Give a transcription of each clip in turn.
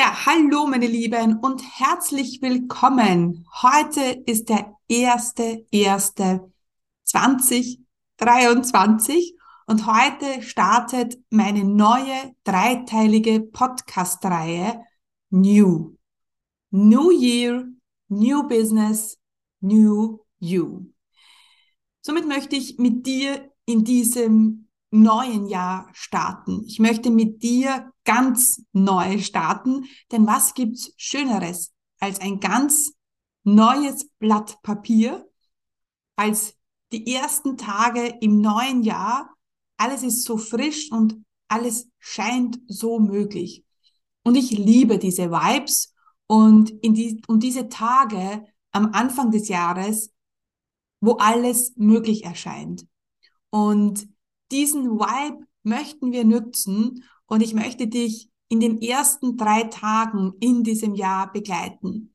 Ja, hallo meine Lieben und herzlich willkommen. Heute ist der erste, erste 2023 und heute startet meine neue dreiteilige Podcast-Reihe New. New Year, New Business, New You. Somit möchte ich mit dir in diesem neuen Jahr starten. Ich möchte mit dir ganz neu starten, denn was gibt's Schöneres als ein ganz neues Blatt Papier, als die ersten Tage im neuen Jahr. Alles ist so frisch und alles scheint so möglich. Und ich liebe diese Vibes und, in die, und diese Tage am Anfang des Jahres, wo alles möglich erscheint. Und diesen Vibe möchten wir nutzen und ich möchte dich in den ersten drei Tagen in diesem Jahr begleiten.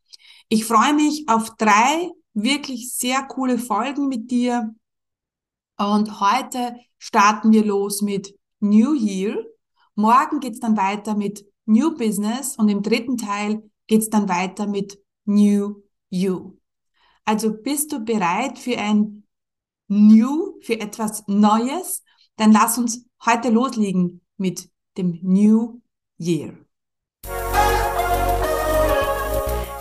Ich freue mich auf drei wirklich sehr coole Folgen mit dir und heute starten wir los mit New Year. Morgen geht's dann weiter mit New Business und im dritten Teil geht's dann weiter mit New You. Also bist du bereit für ein New, für etwas Neues? Dann lass uns heute loslegen mit dem New Year.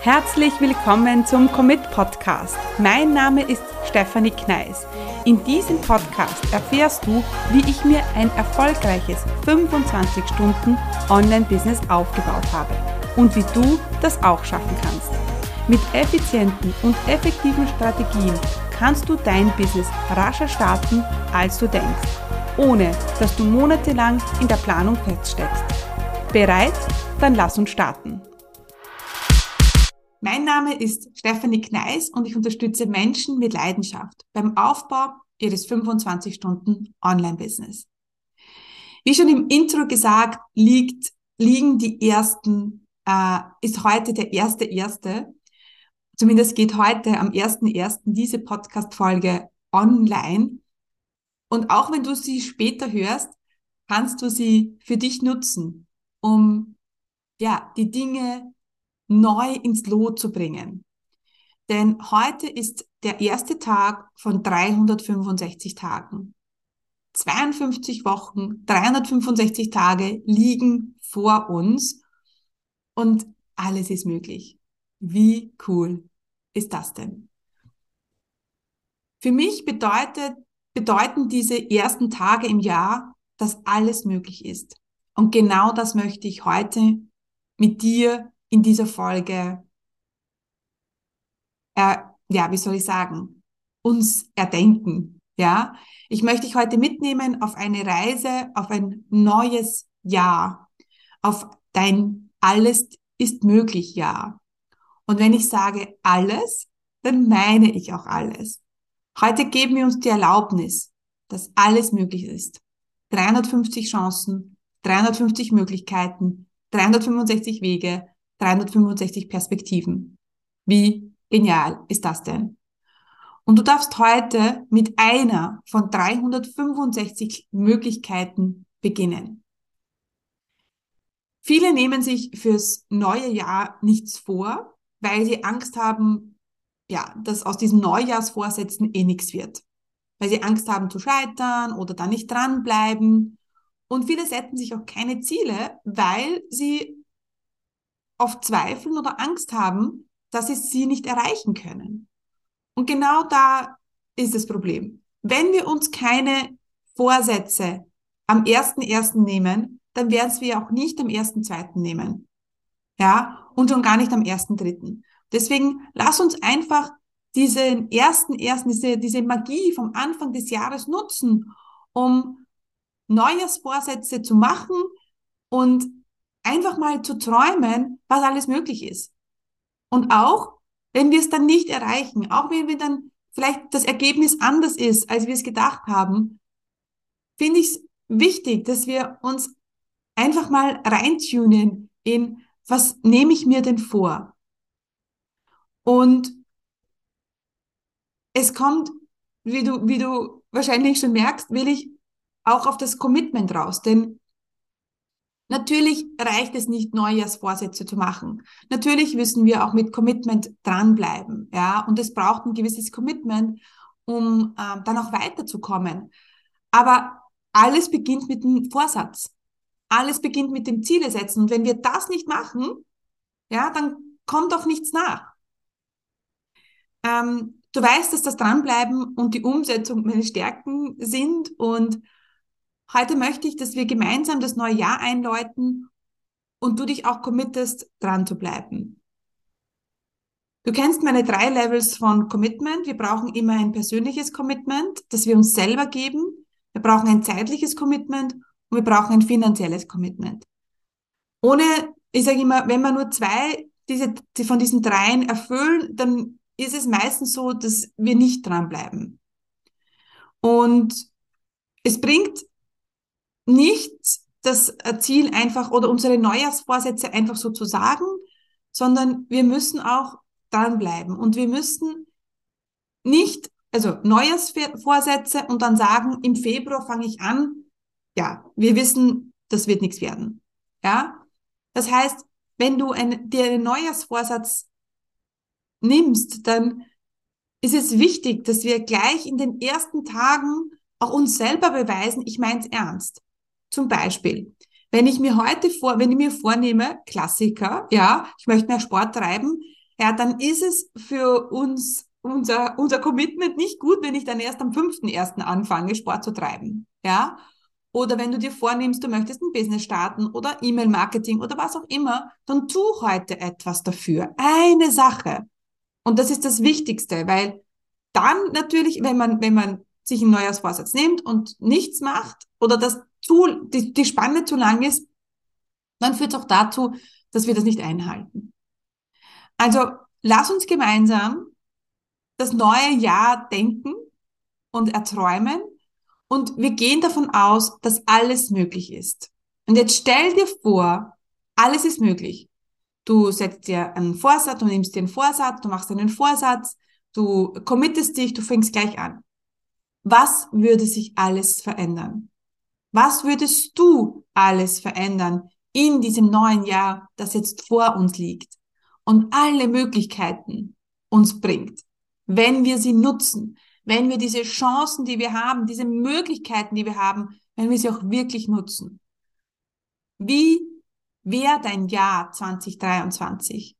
Herzlich willkommen zum Commit Podcast. Mein Name ist Stefanie Kneis. In diesem Podcast erfährst du, wie ich mir ein erfolgreiches 25 Stunden Online-Business aufgebaut habe und wie du das auch schaffen kannst. Mit effizienten und effektiven Strategien kannst du dein Business rascher starten, als du denkst ohne dass du monatelang in der Planung feststeckst. Bereit? Dann lass uns starten. Mein Name ist Stephanie Kneis und ich unterstütze Menschen mit Leidenschaft beim Aufbau ihres 25 Stunden Online-Business. Wie schon im Intro gesagt, liegt, liegen die ersten, äh, ist heute der erste erste. Zumindest geht heute am ersten ersten diese Podcast-Folge online. Und auch wenn du sie später hörst, kannst du sie für dich nutzen, um ja, die Dinge neu ins Lot zu bringen. Denn heute ist der erste Tag von 365 Tagen. 52 Wochen, 365 Tage liegen vor uns und alles ist möglich. Wie cool ist das denn? Für mich bedeutet bedeuten diese ersten Tage im Jahr, dass alles möglich ist. Und genau das möchte ich heute mit dir in dieser Folge, äh, ja, wie soll ich sagen, uns erdenken. Ja, ich möchte dich heute mitnehmen auf eine Reise, auf ein neues Jahr, auf dein alles ist möglich Jahr. Und wenn ich sage alles, dann meine ich auch alles. Heute geben wir uns die Erlaubnis, dass alles möglich ist. 350 Chancen, 350 Möglichkeiten, 365 Wege, 365 Perspektiven. Wie genial ist das denn? Und du darfst heute mit einer von 365 Möglichkeiten beginnen. Viele nehmen sich fürs neue Jahr nichts vor, weil sie Angst haben, ja, dass aus diesen Neujahrsvorsätzen eh nichts wird. Weil sie Angst haben zu scheitern oder da nicht dranbleiben. Und viele setzen sich auch keine Ziele, weil sie oft zweifeln oder Angst haben, dass sie sie nicht erreichen können. Und genau da ist das Problem. Wenn wir uns keine Vorsätze am ersten ersten nehmen, dann werden wir auch nicht am ersten zweiten nehmen. Ja, und schon gar nicht am ersten dritten. Deswegen lass uns einfach diesen ersten, ersten, diese, diese Magie vom Anfang des Jahres nutzen, um Neujahrsvorsätze zu machen und einfach mal zu träumen, was alles möglich ist. Und auch, wenn wir es dann nicht erreichen, auch wenn wir dann vielleicht das Ergebnis anders ist, als wir es gedacht haben, finde ich es wichtig, dass wir uns einfach mal reintunen in, was nehme ich mir denn vor? Und es kommt, wie du, wie du wahrscheinlich schon merkst, will ich auch auf das Commitment raus. Denn Natürlich reicht es nicht, Neujahrsvorsätze zu machen. Natürlich müssen wir auch mit Commitment dranbleiben, ja. Und es braucht ein gewisses Commitment, um äh, dann auch weiterzukommen. Aber alles beginnt mit dem Vorsatz. Alles beginnt mit dem Ziele setzen. Und wenn wir das nicht machen, ja, dann kommt auch nichts nach. Ähm, du weißt, dass das Dranbleiben und die Umsetzung meine Stärken sind und Heute möchte ich, dass wir gemeinsam das neue Jahr einläuten und du dich auch committest, dran zu bleiben. Du kennst meine drei Levels von Commitment. Wir brauchen immer ein persönliches Commitment, das wir uns selber geben. Wir brauchen ein zeitliches Commitment und wir brauchen ein finanzielles Commitment. Ohne, ich sage immer, wenn wir nur zwei diese, die von diesen dreien erfüllen, dann ist es meistens so, dass wir nicht dranbleiben. Und es bringt nicht das Ziel einfach oder unsere Neujahrsvorsätze einfach so zu sagen, sondern wir müssen auch dranbleiben und wir müssen nicht, also Neujahrsvorsätze und dann sagen, im Februar fange ich an. Ja, wir wissen, das wird nichts werden. Ja, das heißt, wenn du ein, dir einen Neujahrsvorsatz nimmst, dann ist es wichtig, dass wir gleich in den ersten Tagen auch uns selber beweisen, ich meine es ernst. Zum Beispiel, wenn ich mir heute vor, wenn ich mir vornehme, Klassiker, ja, ich möchte mehr Sport treiben, ja, dann ist es für uns unser, unser Commitment nicht gut, wenn ich dann erst am 5.1. anfange, Sport zu treiben, ja. Oder wenn du dir vornimmst, du möchtest ein Business starten oder E-Mail-Marketing oder was auch immer, dann tu heute etwas dafür. Eine Sache. Und das ist das Wichtigste, weil dann natürlich, wenn man, wenn man sich ein Neujahrsvorsatz nimmt und nichts macht oder das zu, die, die Spanne zu lang ist, dann führt es auch dazu, dass wir das nicht einhalten. Also lass uns gemeinsam das neue Jahr denken und erträumen und wir gehen davon aus, dass alles möglich ist. Und jetzt stell dir vor, alles ist möglich. Du setzt dir einen Vorsatz, du nimmst dir einen Vorsatz, du machst einen Vorsatz, du committest dich, du fängst gleich an. Was würde sich alles verändern? Was würdest du alles verändern in diesem neuen Jahr, das jetzt vor uns liegt und alle Möglichkeiten uns bringt, wenn wir sie nutzen, wenn wir diese Chancen, die wir haben, diese Möglichkeiten, die wir haben, wenn wir sie auch wirklich nutzen? Wie wäre dein Jahr 2023?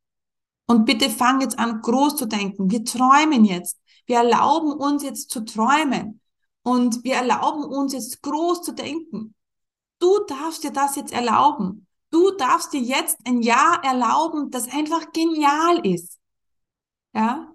Und bitte fang jetzt an, groß zu denken. Wir träumen jetzt. Wir erlauben uns jetzt zu träumen. Und wir erlauben uns jetzt groß zu denken. Du darfst dir das jetzt erlauben. Du darfst dir jetzt ein Jahr erlauben, das einfach genial ist. Ja?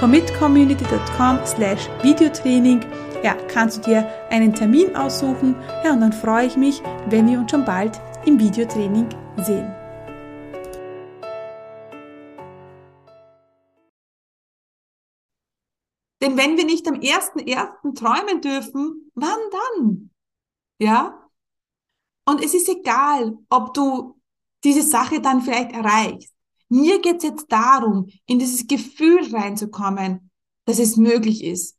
commitcommunity.com slash Videotraining ja, kannst du dir einen Termin aussuchen. Ja, und dann freue ich mich, wenn wir uns schon bald im Videotraining sehen. Denn wenn wir nicht am ersten ersten träumen dürfen, wann dann? Ja? Und es ist egal, ob du diese Sache dann vielleicht erreichst. Mir geht's jetzt darum, in dieses Gefühl reinzukommen, dass es möglich ist.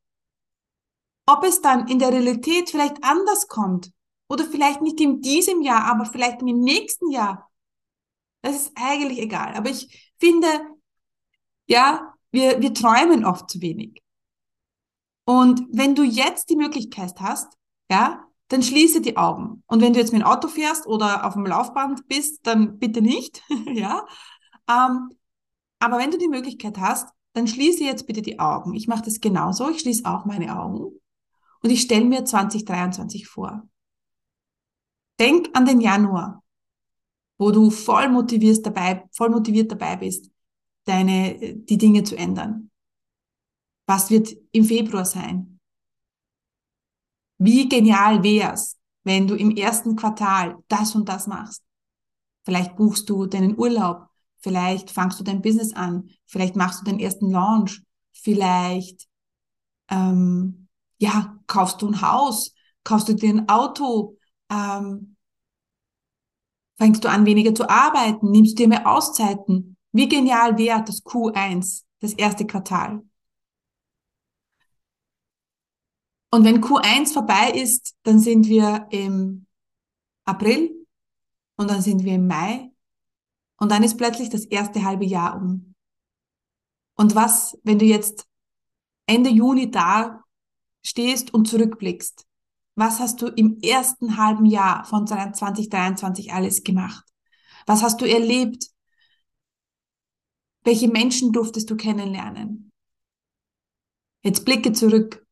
Ob es dann in der Realität vielleicht anders kommt oder vielleicht nicht in diesem Jahr, aber vielleicht im nächsten Jahr, das ist eigentlich egal. Aber ich finde, ja, wir, wir träumen oft zu wenig. Und wenn du jetzt die Möglichkeit hast, ja, dann schließe die Augen. Und wenn du jetzt mit dem Auto fährst oder auf dem Laufband bist, dann bitte nicht, ja. Ähm, aber wenn du die Möglichkeit hast, dann schließe jetzt bitte die Augen. Ich mache das genauso. Ich schließe auch meine Augen und ich stelle mir 2023 vor. Denk an den Januar, wo du voll motiviert dabei, voll motiviert dabei bist, deine, die Dinge zu ändern. Was wird im Februar sein? Wie genial wär's, wenn du im ersten Quartal das und das machst? Vielleicht buchst du deinen Urlaub, vielleicht fangst du dein Business an, vielleicht machst du deinen ersten Launch, vielleicht ähm, ja kaufst du ein Haus, kaufst du dir ein Auto, ähm, fängst du an weniger zu arbeiten, nimmst dir mehr Auszeiten. Wie genial wäre das Q1, das erste Quartal? Und wenn Q1 vorbei ist, dann sind wir im April und dann sind wir im Mai und dann ist plötzlich das erste halbe Jahr um. Und was, wenn du jetzt Ende Juni da stehst und zurückblickst? Was hast du im ersten halben Jahr von 2023 alles gemacht? Was hast du erlebt? Welche Menschen durftest du kennenlernen? Jetzt blicke zurück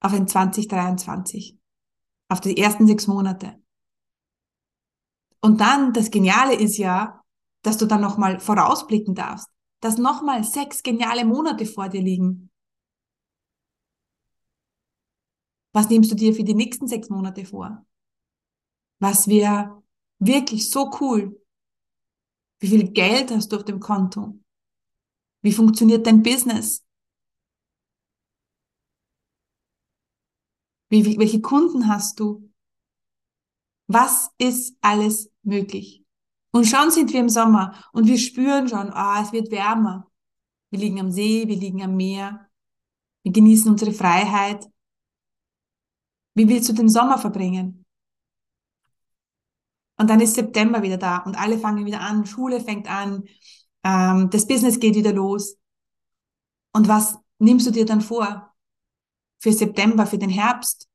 auf ein 2023, auf die ersten sechs Monate. Und dann, das Geniale ist ja, dass du dann nochmal vorausblicken darfst, dass nochmal sechs geniale Monate vor dir liegen. Was nimmst du dir für die nächsten sechs Monate vor? Was wäre wirklich so cool? Wie viel Geld hast du auf dem Konto? Wie funktioniert dein Business? Wie, welche Kunden hast du? Was ist alles möglich? Und schon sind wir im Sommer und wir spüren schon, ah, es wird wärmer. Wir liegen am See, wir liegen am Meer. Wir genießen unsere Freiheit. Wie willst du den Sommer verbringen? Und dann ist September wieder da und alle fangen wieder an, Schule fängt an, ähm, das Business geht wieder los. Und was nimmst du dir dann vor? für September, für den Herbst.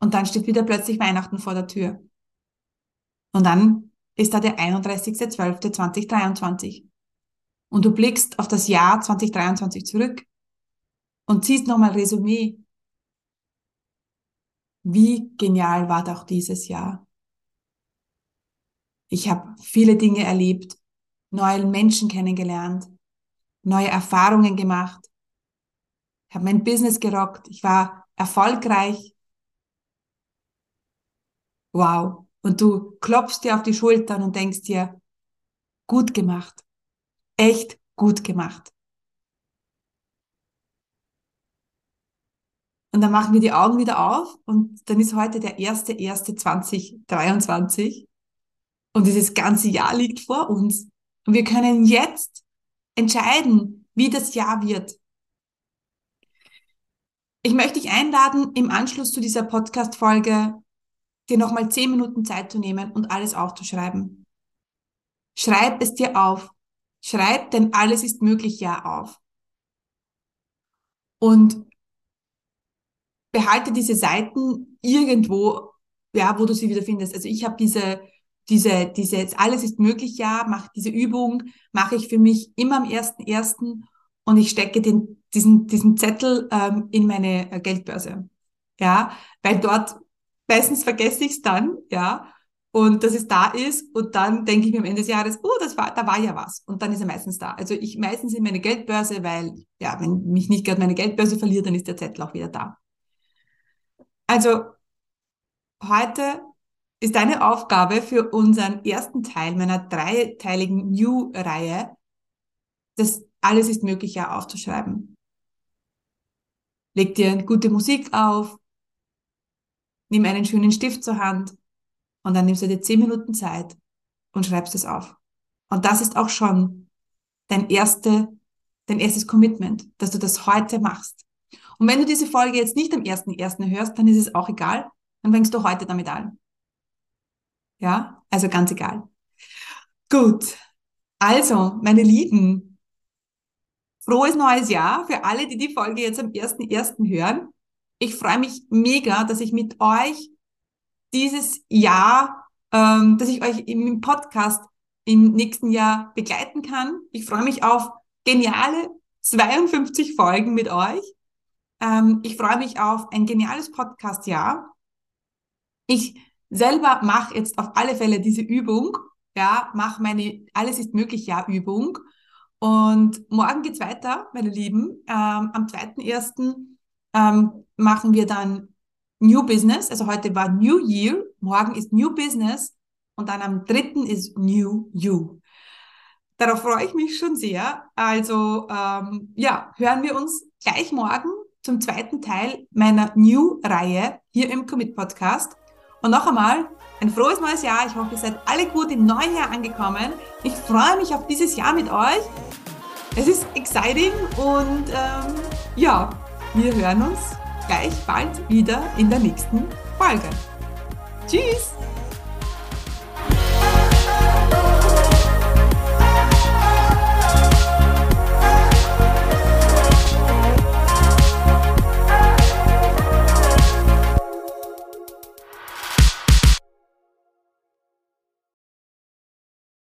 Und dann steht wieder plötzlich Weihnachten vor der Tür. Und dann ist da der 31.12.2023. Und du blickst auf das Jahr 2023 zurück und ziehst nochmal Resümee. Wie genial war doch dieses Jahr? Ich habe viele Dinge erlebt, neue Menschen kennengelernt, neue Erfahrungen gemacht, ich habe mein Business gerockt, ich war erfolgreich. Wow. Und du klopfst dir auf die Schultern und denkst dir, gut gemacht. Echt gut gemacht. Und dann machen wir die Augen wieder auf und dann ist heute der 1.1.2023 und dieses ganze Jahr liegt vor uns. Und wir können jetzt entscheiden, wie das Jahr wird. Ich möchte dich einladen, im Anschluss zu dieser Podcast-Folge dir nochmal zehn Minuten Zeit zu nehmen und alles aufzuschreiben. Schreib es dir auf. Schreib, denn alles ist möglich ja auf. Und behalte diese Seiten irgendwo, ja, wo du sie wieder findest. Also ich habe diese, diese, diese, alles ist möglich ja, mache diese Übung, mache ich für mich immer am ersten ersten und ich stecke den, diesen, diesen Zettel ähm, in meine äh, Geldbörse. Ja, weil dort meistens vergesse ich es dann, ja, und dass es da ist und dann denke ich mir am Ende des Jahres, oh, das war, da war ja was und dann ist er meistens da. Also ich meistens in meine Geldbörse, weil ja, wenn mich nicht gerade meine Geldbörse verliert, dann ist der Zettel auch wieder da. Also heute ist deine Aufgabe für unseren ersten Teil meiner dreiteiligen New-Reihe, das alles ist möglich ja aufzuschreiben. Leg dir gute Musik auf, nimm einen schönen Stift zur Hand und dann nimmst du dir zehn Minuten Zeit und schreibst es auf. Und das ist auch schon dein erste, dein erstes Commitment, dass du das heute machst. Und wenn du diese Folge jetzt nicht am ersten ersten hörst, dann ist es auch egal. Dann fängst du heute damit an. Ja, also ganz egal. Gut. Also, meine Lieben, Frohes neues Jahr für alle, die die Folge jetzt am 1.1. hören. Ich freue mich mega, dass ich mit euch dieses Jahr, ähm, dass ich euch im Podcast im nächsten Jahr begleiten kann. Ich freue mich auf geniale 52 Folgen mit euch. Ähm, ich freue mich auf ein geniales Podcast-Jahr. Ich selber mache jetzt auf alle Fälle diese Übung. Ja, mach meine Alles ist möglich Ja Übung. Und morgen geht's weiter, meine Lieben. Ähm, am 2.1. Ähm, machen wir dann New Business. Also heute war New Year, morgen ist New Business und dann am 3. ist New You. Darauf freue ich mich schon sehr. Also ähm, ja, hören wir uns gleich morgen zum zweiten Teil meiner New-Reihe hier im Commit Podcast. Und noch einmal ein frohes neues Jahr. Ich hoffe, ihr seid alle gut im neuen Jahr angekommen. Ich freue mich auf dieses Jahr mit euch. Es ist exciting und ähm, ja, wir hören uns gleich bald wieder in der nächsten Folge. Tschüss!